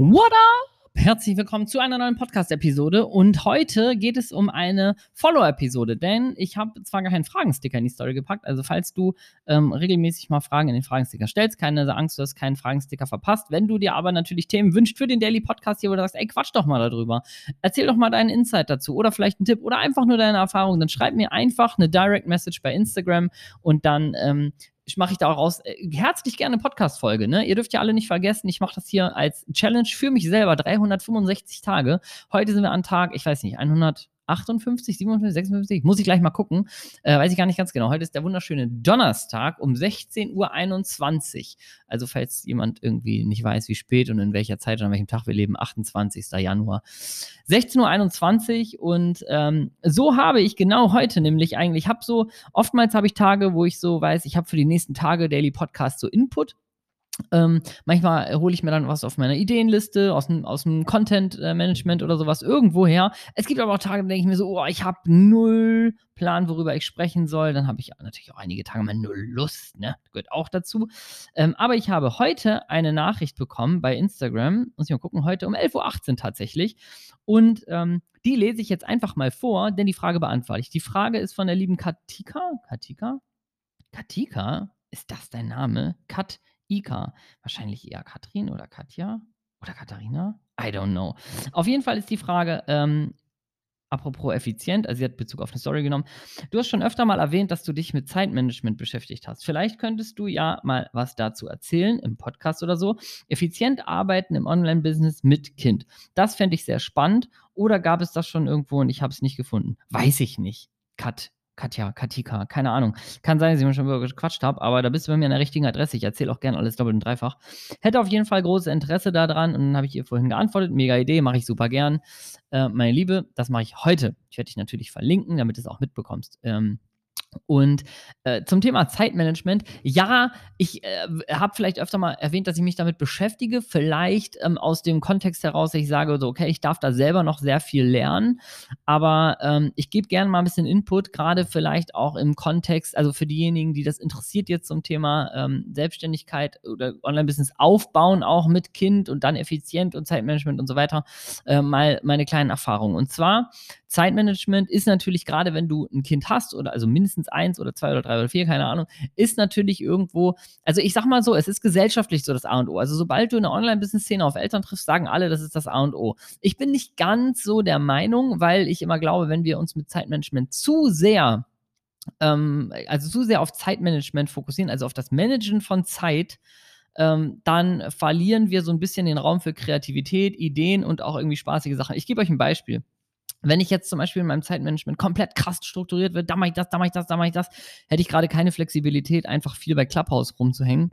What up? Herzlich willkommen zu einer neuen Podcast-Episode und heute geht es um eine Follow-Episode, denn ich habe zwar gar keinen Fragensticker in die Story gepackt, also falls du ähm, regelmäßig mal Fragen in den Fragensticker stellst, keine Angst, du hast keinen Fragensticker verpasst. Wenn du dir aber natürlich Themen wünschst für den Daily Podcast hier, wo du sagst, ey, quatsch doch mal darüber, erzähl doch mal deinen Insight dazu oder vielleicht einen Tipp oder einfach nur deine Erfahrung, dann schreib mir einfach eine Direct Message bei Instagram und dann ähm, ich mache ich da auch raus. Äh, herzlich gerne Podcast-Folge, ne? Ihr dürft ja alle nicht vergessen, ich mache das hier als Challenge für mich selber, 365 Tage. Heute sind wir an Tag, ich weiß nicht, 100. 58, 57, 56, muss ich gleich mal gucken. Äh, weiß ich gar nicht ganz genau. Heute ist der wunderschöne Donnerstag um 16.21 Uhr. Also, falls jemand irgendwie nicht weiß, wie spät und in welcher Zeit und an welchem Tag wir leben, 28. Januar. 16.21 Uhr und ähm, so habe ich genau heute nämlich eigentlich, ich habe so, oftmals habe ich Tage, wo ich so weiß, ich habe für die nächsten Tage Daily Podcast so Input ähm, manchmal hole ich mir dann was auf meiner Ideenliste, aus dem, aus dem Content-Management oder sowas irgendwo her. Es gibt aber auch Tage, da denke ich mir so, oh, ich habe null Plan, worüber ich sprechen soll. Dann habe ich natürlich auch einige Tage mal null Lust, ne? Gehört auch dazu. Ähm, aber ich habe heute eine Nachricht bekommen bei Instagram, muss ich mal gucken, heute um 11.18 Uhr tatsächlich. Und ähm, die lese ich jetzt einfach mal vor, denn die Frage beantworte ich. Die Frage ist von der lieben Katika. Katika? Katika? Ist das dein Name? Kat Ika. Wahrscheinlich eher Katrin oder Katja oder Katharina. I don't know. Auf jeden Fall ist die Frage, ähm, apropos effizient, also sie hat Bezug auf eine Story genommen. Du hast schon öfter mal erwähnt, dass du dich mit Zeitmanagement beschäftigt hast. Vielleicht könntest du ja mal was dazu erzählen, im Podcast oder so. Effizient arbeiten im Online-Business mit Kind. Das fände ich sehr spannend. Oder gab es das schon irgendwo und ich habe es nicht gefunden? Weiß ich nicht. Kat, Katja, Katika, keine Ahnung. Kann sein, dass ich mir schon gequatscht habe, aber da bist du bei mir an der richtigen Adresse. Ich erzähle auch gerne alles doppelt und dreifach. Hätte auf jeden Fall großes Interesse daran und dann habe ich ihr vorhin geantwortet. Mega Idee, mache ich super gern. Äh, meine Liebe, das mache ich heute. Ich werde dich natürlich verlinken, damit du es auch mitbekommst. Ähm, und äh, zum Thema Zeitmanagement, ja, ich äh, habe vielleicht öfter mal erwähnt, dass ich mich damit beschäftige, vielleicht ähm, aus dem Kontext heraus, dass ich sage, so, okay, ich darf da selber noch sehr viel lernen, aber ähm, ich gebe gerne mal ein bisschen Input, gerade vielleicht auch im Kontext, also für diejenigen, die das interessiert jetzt zum Thema ähm, Selbstständigkeit oder Online-Business aufbauen, auch mit Kind und dann effizient und Zeitmanagement und so weiter, äh, mal meine kleinen Erfahrungen. Und zwar, Zeitmanagement ist natürlich gerade, wenn du ein Kind hast oder also mindestens eins oder zwei oder drei oder vier, keine Ahnung, ist natürlich irgendwo, also ich sag mal so, es ist gesellschaftlich so das A und O. Also sobald du in der Online-Business-Szene auf Eltern triffst, sagen alle, das ist das A und O. Ich bin nicht ganz so der Meinung, weil ich immer glaube, wenn wir uns mit Zeitmanagement zu sehr ähm, also zu sehr auf Zeitmanagement fokussieren, also auf das Managen von Zeit, ähm, dann verlieren wir so ein bisschen den Raum für Kreativität, Ideen und auch irgendwie spaßige Sachen. Ich gebe euch ein Beispiel. Wenn ich jetzt zum Beispiel in meinem Zeitmanagement komplett krass strukturiert wird, da mache ich das, da mache ich das, da mache ich das, hätte ich gerade keine Flexibilität, einfach viel bei Clubhouse rumzuhängen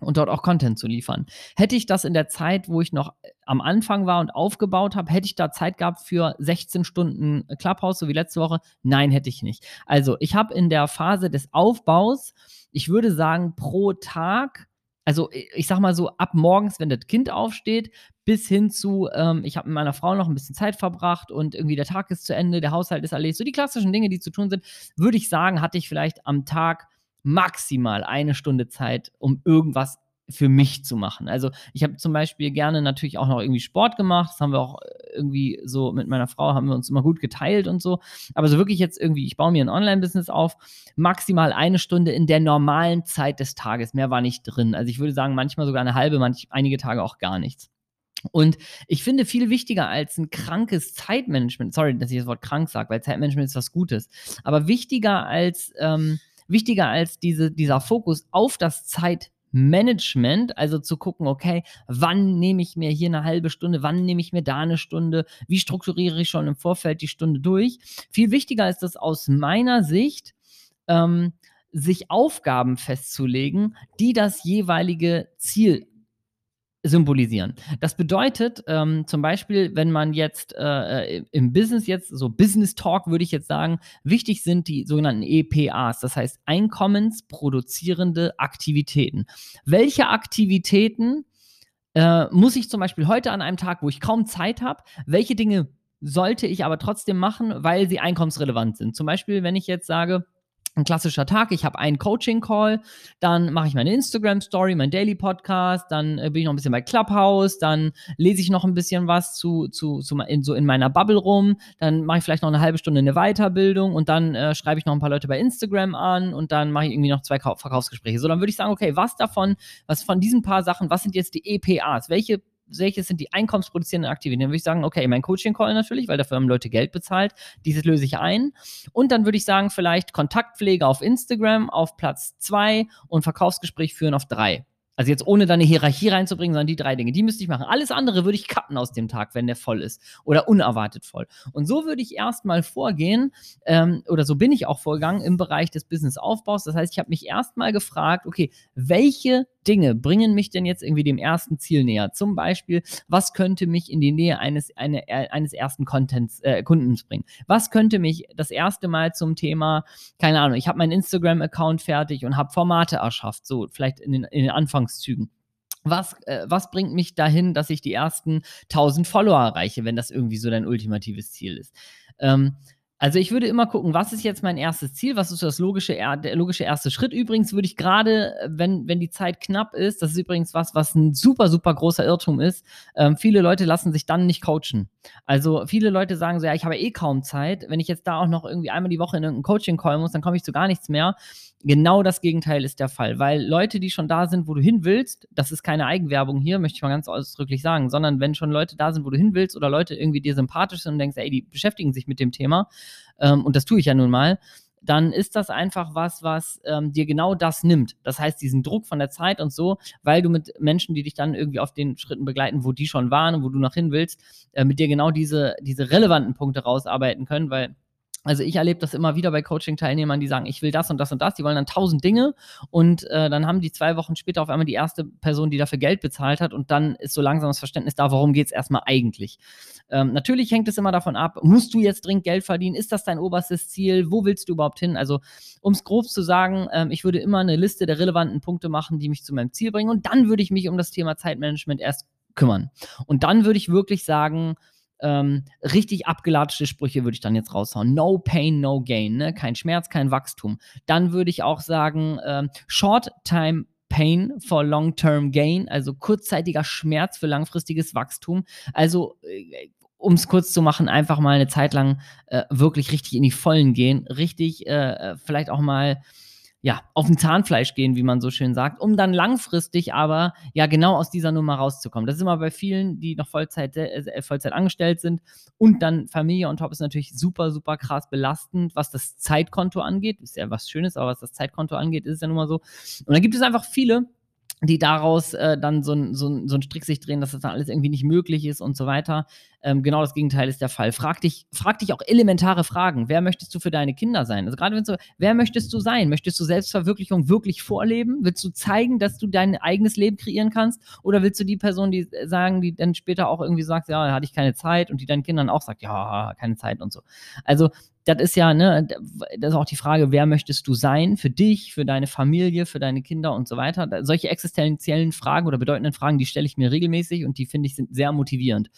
und dort auch Content zu liefern. Hätte ich das in der Zeit, wo ich noch äh, am Anfang war und aufgebaut habe, hätte ich da Zeit gehabt für 16 Stunden Clubhouse, so wie letzte Woche? Nein, hätte ich nicht. Also ich habe in der Phase des Aufbaus, ich würde sagen, pro Tag also ich sag mal so, ab morgens, wenn das Kind aufsteht, bis hin zu, ähm, ich habe mit meiner Frau noch ein bisschen Zeit verbracht und irgendwie der Tag ist zu Ende, der Haushalt ist erledigt, so die klassischen Dinge, die zu tun sind, würde ich sagen, hatte ich vielleicht am Tag maximal eine Stunde Zeit, um irgendwas für mich zu machen. Also ich habe zum Beispiel gerne natürlich auch noch irgendwie Sport gemacht. Das haben wir auch äh, irgendwie so mit meiner Frau, haben wir uns immer gut geteilt und so. Aber so wirklich jetzt irgendwie, ich baue mir ein Online-Business auf, maximal eine Stunde in der normalen Zeit des Tages. Mehr war nicht drin. Also ich würde sagen, manchmal sogar eine halbe, manch, einige Tage auch gar nichts. Und ich finde viel wichtiger als ein krankes Zeitmanagement, sorry, dass ich das Wort krank sage, weil Zeitmanagement ist was Gutes, aber wichtiger als, ähm, wichtiger als diese, dieser Fokus auf das Zeitmanagement, Management, also zu gucken, okay, wann nehme ich mir hier eine halbe Stunde, wann nehme ich mir da eine Stunde, wie strukturiere ich schon im Vorfeld die Stunde durch. Viel wichtiger ist es aus meiner Sicht, ähm, sich Aufgaben festzulegen, die das jeweilige Ziel symbolisieren. Das bedeutet ähm, zum Beispiel, wenn man jetzt äh, im Business jetzt, so Business Talk würde ich jetzt sagen, wichtig sind die sogenannten EPAs, das heißt einkommensproduzierende Aktivitäten. Welche Aktivitäten äh, muss ich zum Beispiel heute an einem Tag, wo ich kaum Zeit habe, welche Dinge sollte ich aber trotzdem machen, weil sie einkommensrelevant sind? Zum Beispiel, wenn ich jetzt sage, ein klassischer Tag. Ich habe einen Coaching-Call, dann mache ich meine Instagram-Story, mein Daily-Podcast, dann äh, bin ich noch ein bisschen bei Clubhouse, dann lese ich noch ein bisschen was zu, zu, zu in, so in meiner Bubble rum, dann mache ich vielleicht noch eine halbe Stunde eine Weiterbildung und dann äh, schreibe ich noch ein paar Leute bei Instagram an und dann mache ich irgendwie noch zwei Verkaufsgespräche. So, dann würde ich sagen, okay, was davon, was von diesen paar Sachen, was sind jetzt die EPAs? Welche welches sind die einkommensproduzierenden Aktivitäten? Dann würde ich sagen, okay, mein Coaching-Call natürlich, weil dafür haben Leute Geld bezahlt. Dieses löse ich ein. Und dann würde ich sagen, vielleicht Kontaktpflege auf Instagram auf Platz zwei und Verkaufsgespräch führen auf drei. Also jetzt ohne da eine Hierarchie reinzubringen, sondern die drei Dinge, die müsste ich machen. Alles andere würde ich cutten aus dem Tag, wenn der voll ist oder unerwartet voll. Und so würde ich erstmal vorgehen, ähm, oder so bin ich auch vorgegangen im Bereich des Businessaufbaus. Das heißt, ich habe mich erstmal gefragt, okay, welche Dinge bringen mich denn jetzt irgendwie dem ersten Ziel näher? Zum Beispiel, was könnte mich in die Nähe eines, eine, äh, eines ersten Contents, äh, Kundens bringen? Was könnte mich das erste Mal zum Thema, keine Ahnung, ich habe meinen Instagram-Account fertig und habe Formate erschafft, so vielleicht in den, in den Anfangszügen. Was, äh, was bringt mich dahin, dass ich die ersten 1000 Follower erreiche, wenn das irgendwie so dein ultimatives Ziel ist? Ähm, also ich würde immer gucken, was ist jetzt mein erstes Ziel, was ist das logische, der logische erste Schritt. Übrigens würde ich gerade, wenn, wenn die Zeit knapp ist, das ist übrigens was, was ein super, super großer Irrtum ist, ähm, viele Leute lassen sich dann nicht coachen. Also viele Leute sagen so, ja, ich habe eh kaum Zeit, wenn ich jetzt da auch noch irgendwie einmal die Woche in irgendein Coaching-Call muss, dann komme ich zu gar nichts mehr. Genau das Gegenteil ist der Fall, weil Leute, die schon da sind, wo du hin willst, das ist keine Eigenwerbung hier, möchte ich mal ganz ausdrücklich sagen, sondern wenn schon Leute da sind, wo du hin willst oder Leute irgendwie dir sympathisch sind und denkst, ey, die beschäftigen sich mit dem Thema, ähm, und das tue ich ja nun mal, dann ist das einfach was, was ähm, dir genau das nimmt. Das heißt, diesen Druck von der Zeit und so, weil du mit Menschen, die dich dann irgendwie auf den Schritten begleiten, wo die schon waren und wo du noch hin willst, äh, mit dir genau diese, diese relevanten Punkte rausarbeiten können, weil also ich erlebe das immer wieder bei Coaching-Teilnehmern, die sagen, ich will das und das und das, die wollen dann tausend Dinge und äh, dann haben die zwei Wochen später auf einmal die erste Person, die dafür Geld bezahlt hat und dann ist so langsam das Verständnis da, warum geht es erstmal eigentlich. Ähm, natürlich hängt es immer davon ab, musst du jetzt dringend Geld verdienen, ist das dein oberstes Ziel, wo willst du überhaupt hin? Also um es grob zu sagen, ähm, ich würde immer eine Liste der relevanten Punkte machen, die mich zu meinem Ziel bringen und dann würde ich mich um das Thema Zeitmanagement erst kümmern. Und dann würde ich wirklich sagen, ähm, richtig abgelatschte Sprüche würde ich dann jetzt raushauen. No pain, no gain, ne? Kein Schmerz, kein Wachstum. Dann würde ich auch sagen, ähm, Short Time Pain for Long-Term Gain, also kurzzeitiger Schmerz für langfristiges Wachstum. Also äh, um es kurz zu machen, einfach mal eine Zeit lang äh, wirklich richtig in die Vollen gehen, richtig äh, äh vielleicht auch mal ja, auf dem Zahnfleisch gehen, wie man so schön sagt, um dann langfristig aber ja genau aus dieser Nummer rauszukommen. Das ist immer bei vielen, die noch Vollzeit, äh, Vollzeit angestellt sind und dann Familie on top ist natürlich super, super krass belastend, was das Zeitkonto angeht. Ist ja was Schönes, aber was das Zeitkonto angeht, ist es ja nun mal so. Und dann gibt es einfach viele, die daraus äh, dann so ein, so, so ein Strick sich drehen, dass das dann alles irgendwie nicht möglich ist und so weiter. Ähm, genau das Gegenteil ist der Fall. Frag dich, frag dich auch elementare Fragen. Wer möchtest du für deine Kinder sein? Also gerade wenn du, wer möchtest du sein? Möchtest du Selbstverwirklichung wirklich vorleben? Willst du zeigen, dass du dein eigenes Leben kreieren kannst? Oder willst du die Person, die sagen, die dann später auch irgendwie sagt, ja, da hatte ich keine Zeit und die deinen Kindern auch sagt, ja, keine Zeit und so. Also das ist ja, ne, das ist auch die Frage, wer möchtest du sein für dich, für deine Familie, für deine Kinder und so weiter. Solche existenziellen Fragen oder bedeutenden Fragen, die stelle ich mir regelmäßig und die finde ich sind sehr motivierend.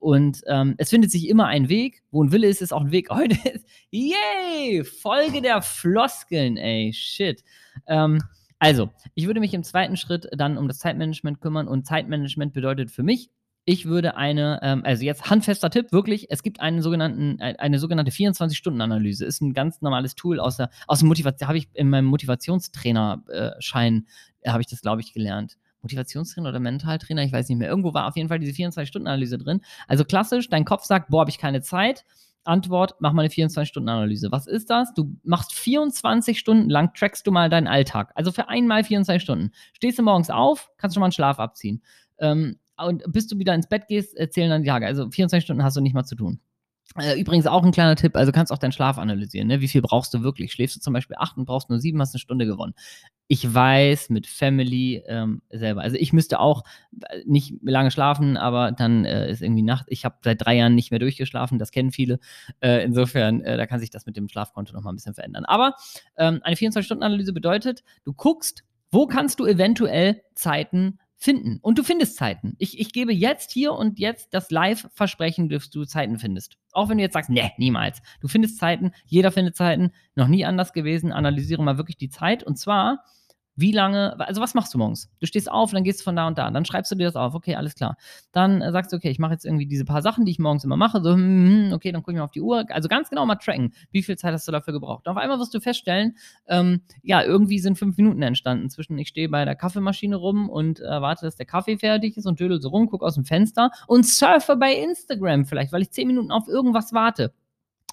Und ähm, es findet sich immer ein Weg. Wo ein Wille ist, ist auch ein Weg. Heute ist, yay, Folge der Floskeln, ey, shit. Ähm, also, ich würde mich im zweiten Schritt dann um das Zeitmanagement kümmern und Zeitmanagement bedeutet für mich, ich würde eine, ähm, also jetzt handfester Tipp, wirklich, es gibt einen sogenannten, äh, eine sogenannte 24-Stunden-Analyse. Ist ein ganz normales Tool aus der, aus dem Motivation, habe ich in meinem Motivationstrainer-Schein, äh, habe ich das, glaube ich, gelernt. Motivationstrainer oder Mentaltrainer, ich weiß nicht mehr. Irgendwo war auf jeden Fall diese 24-Stunden-Analyse drin. Also klassisch, dein Kopf sagt, boah, habe ich keine Zeit. Antwort, mach mal eine 24-Stunden-Analyse. Was ist das? Du machst 24 Stunden lang, trackst du mal deinen Alltag. Also für einmal 24 Stunden. Stehst du morgens auf, kannst du schon mal einen Schlaf abziehen. Ähm, und bis du wieder ins Bett gehst, zählen dann die Tage. Also 24 Stunden hast du nicht mal zu tun. Äh, übrigens auch ein kleiner Tipp, also kannst auch deinen Schlaf analysieren. Ne? Wie viel brauchst du wirklich? Schläfst du zum Beispiel acht und brauchst nur sieben, hast eine Stunde gewonnen. Ich weiß mit Family ähm, selber. Also ich müsste auch äh, nicht lange schlafen, aber dann äh, ist irgendwie Nacht. Ich habe seit drei Jahren nicht mehr durchgeschlafen, das kennen viele. Äh, insofern, äh, da kann sich das mit dem Schlafkonto nochmal ein bisschen verändern. Aber ähm, eine 24-Stunden-Analyse bedeutet, du guckst, wo kannst du eventuell Zeiten finden. Und du findest Zeiten. Ich, ich gebe jetzt hier und jetzt das Live-Versprechen, dass du Zeiten findest. Auch wenn du jetzt sagst, nee, niemals. Du findest Zeiten, jeder findet Zeiten, noch nie anders gewesen. Analysiere mal wirklich die Zeit. Und zwar wie lange, also was machst du morgens? Du stehst auf, dann gehst du von da und da. Dann schreibst du dir das auf, okay, alles klar. Dann äh, sagst du, okay, ich mache jetzt irgendwie diese paar Sachen, die ich morgens immer mache. So, hm, hm, hm okay, dann gucke ich mal auf die Uhr. Also ganz genau mal tracken, wie viel Zeit hast du dafür gebraucht. Und auf einmal wirst du feststellen, ähm, ja, irgendwie sind fünf Minuten entstanden zwischen, ich stehe bei der Kaffeemaschine rum und äh, warte, dass der Kaffee fertig ist und dödel so rum, gucke aus dem Fenster und surfe bei Instagram vielleicht, weil ich zehn Minuten auf irgendwas warte.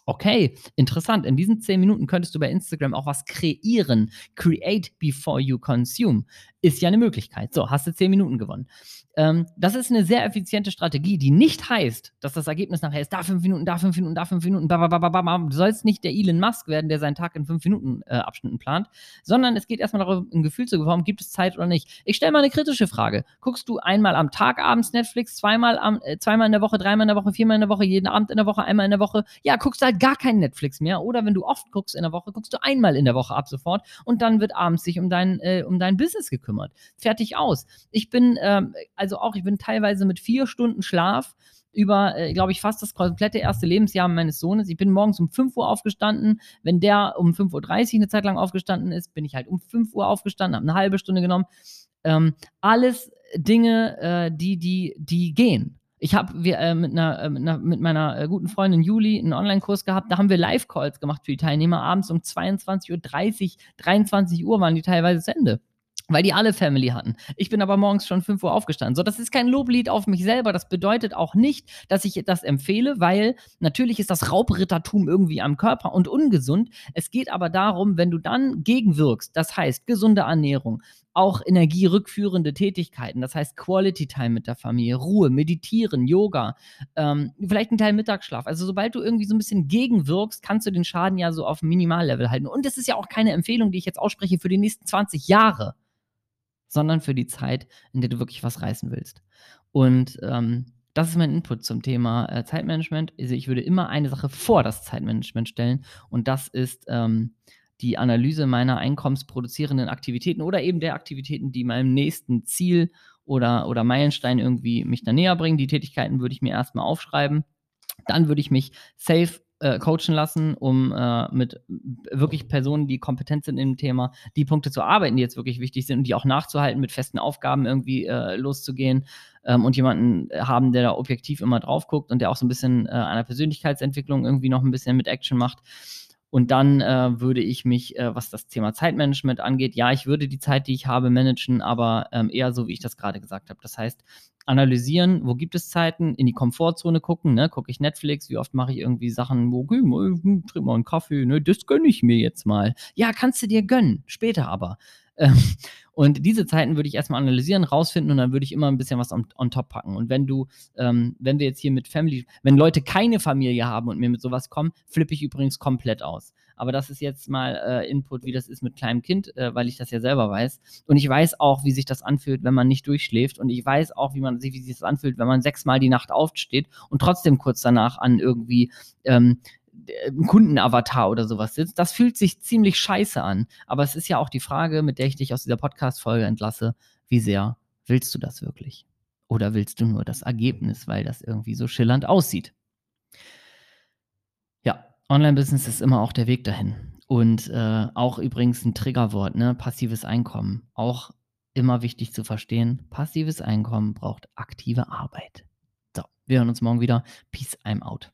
Okay, interessant. In diesen zehn Minuten könntest du bei Instagram auch was kreieren. Create before you consume ist ja eine Möglichkeit. So, hast du zehn Minuten gewonnen. Ähm, das ist eine sehr effiziente Strategie, die nicht heißt, dass das Ergebnis nachher ist, da fünf Minuten, da fünf Minuten, da fünf Minuten, bababababam. Du sollst nicht der Elon Musk werden, der seinen Tag in fünf Minuten äh, Abschnitten plant, sondern es geht erstmal darum, ein Gefühl zu bekommen, gibt es Zeit oder nicht. Ich stelle mal eine kritische Frage. Guckst du einmal am Tag abends Netflix, zweimal, am, äh, zweimal in der Woche, dreimal in der Woche, viermal in der Woche, jeden Abend in der Woche, einmal in der Woche? Ja, guckst du halt gar kein Netflix mehr. Oder wenn du oft guckst in der Woche, guckst du einmal in der Woche ab sofort und dann wird abends sich um dein, äh, um dein Business gekümmert. Fertig aus. Ich bin, ähm, also auch, ich bin teilweise mit vier Stunden Schlaf über, äh, glaube ich, fast das komplette erste Lebensjahr meines Sohnes. Ich bin morgens um 5 Uhr aufgestanden. Wenn der um 5.30 Uhr eine Zeit lang aufgestanden ist, bin ich halt um 5 Uhr aufgestanden, habe eine halbe Stunde genommen. Ähm, alles Dinge, äh, die, die, die gehen. Ich habe äh, mit, äh, mit, mit meiner äh, guten Freundin Juli einen Online-Kurs gehabt, da haben wir Live-Calls gemacht für die Teilnehmer. Abends um 22.30 Uhr, 23 Uhr waren die teilweise zu Ende weil die alle Family hatten. Ich bin aber morgens schon 5 Uhr aufgestanden. So, das ist kein Loblied auf mich selber. Das bedeutet auch nicht, dass ich das empfehle, weil natürlich ist das Raubrittertum irgendwie am Körper und ungesund. Es geht aber darum, wenn du dann gegenwirkst, das heißt gesunde Ernährung, auch energierückführende Tätigkeiten, das heißt Quality Time mit der Familie, Ruhe, Meditieren, Yoga, ähm, vielleicht ein Teil Mittagsschlaf. Also sobald du irgendwie so ein bisschen gegenwirkst, kannst du den Schaden ja so auf Minimallevel halten. Und das ist ja auch keine Empfehlung, die ich jetzt ausspreche für die nächsten 20 Jahre sondern für die Zeit, in der du wirklich was reißen willst. Und ähm, das ist mein Input zum Thema äh, Zeitmanagement. Also ich würde immer eine Sache vor das Zeitmanagement stellen und das ist ähm, die Analyse meiner einkommensproduzierenden Aktivitäten oder eben der Aktivitäten, die meinem nächsten Ziel oder, oder Meilenstein irgendwie mich da näher bringen. Die Tätigkeiten würde ich mir erstmal aufschreiben. Dann würde ich mich safe äh, coachen lassen, um äh, mit wirklich Personen, die kompetent sind im Thema, die Punkte zu arbeiten, die jetzt wirklich wichtig sind und die auch nachzuhalten, mit festen Aufgaben irgendwie äh, loszugehen ähm, und jemanden haben, der da objektiv immer drauf guckt und der auch so ein bisschen äh, einer Persönlichkeitsentwicklung irgendwie noch ein bisschen mit Action macht. Und dann äh, würde ich mich, äh, was das Thema Zeitmanagement angeht, ja, ich würde die Zeit, die ich habe, managen, aber ähm, eher so, wie ich das gerade gesagt habe. Das heißt, analysieren, wo gibt es Zeiten, in die Komfortzone gucken, ne? Gucke ich Netflix, wie oft mache ich irgendwie Sachen, wo trink mal einen Kaffee, ne? Das gönne ich mir jetzt mal. Ja, kannst du dir gönnen, später aber. Ähm, und diese Zeiten würde ich erstmal analysieren, rausfinden und dann würde ich immer ein bisschen was on, on top packen. Und wenn du, ähm, wenn wir jetzt hier mit Family, wenn Leute keine Familie haben und mir mit sowas kommen, flippe ich übrigens komplett aus. Aber das ist jetzt mal äh, Input, wie das ist mit kleinem Kind, äh, weil ich das ja selber weiß. Und ich weiß auch, wie sich das anfühlt, wenn man nicht durchschläft. Und ich weiß auch, wie man sich, wie sich das anfühlt, wenn man sechsmal die Nacht aufsteht und trotzdem kurz danach an irgendwie ähm, ein Kundenavatar oder sowas sitzt, das fühlt sich ziemlich scheiße an. Aber es ist ja auch die Frage, mit der ich dich aus dieser Podcast-Folge entlasse, wie sehr willst du das wirklich? Oder willst du nur das Ergebnis, weil das irgendwie so schillernd aussieht? Ja, Online-Business ist immer auch der Weg dahin. Und äh, auch übrigens ein Triggerwort, ne? passives Einkommen. Auch immer wichtig zu verstehen, passives Einkommen braucht aktive Arbeit. So, wir hören uns morgen wieder. Peace, I'm out.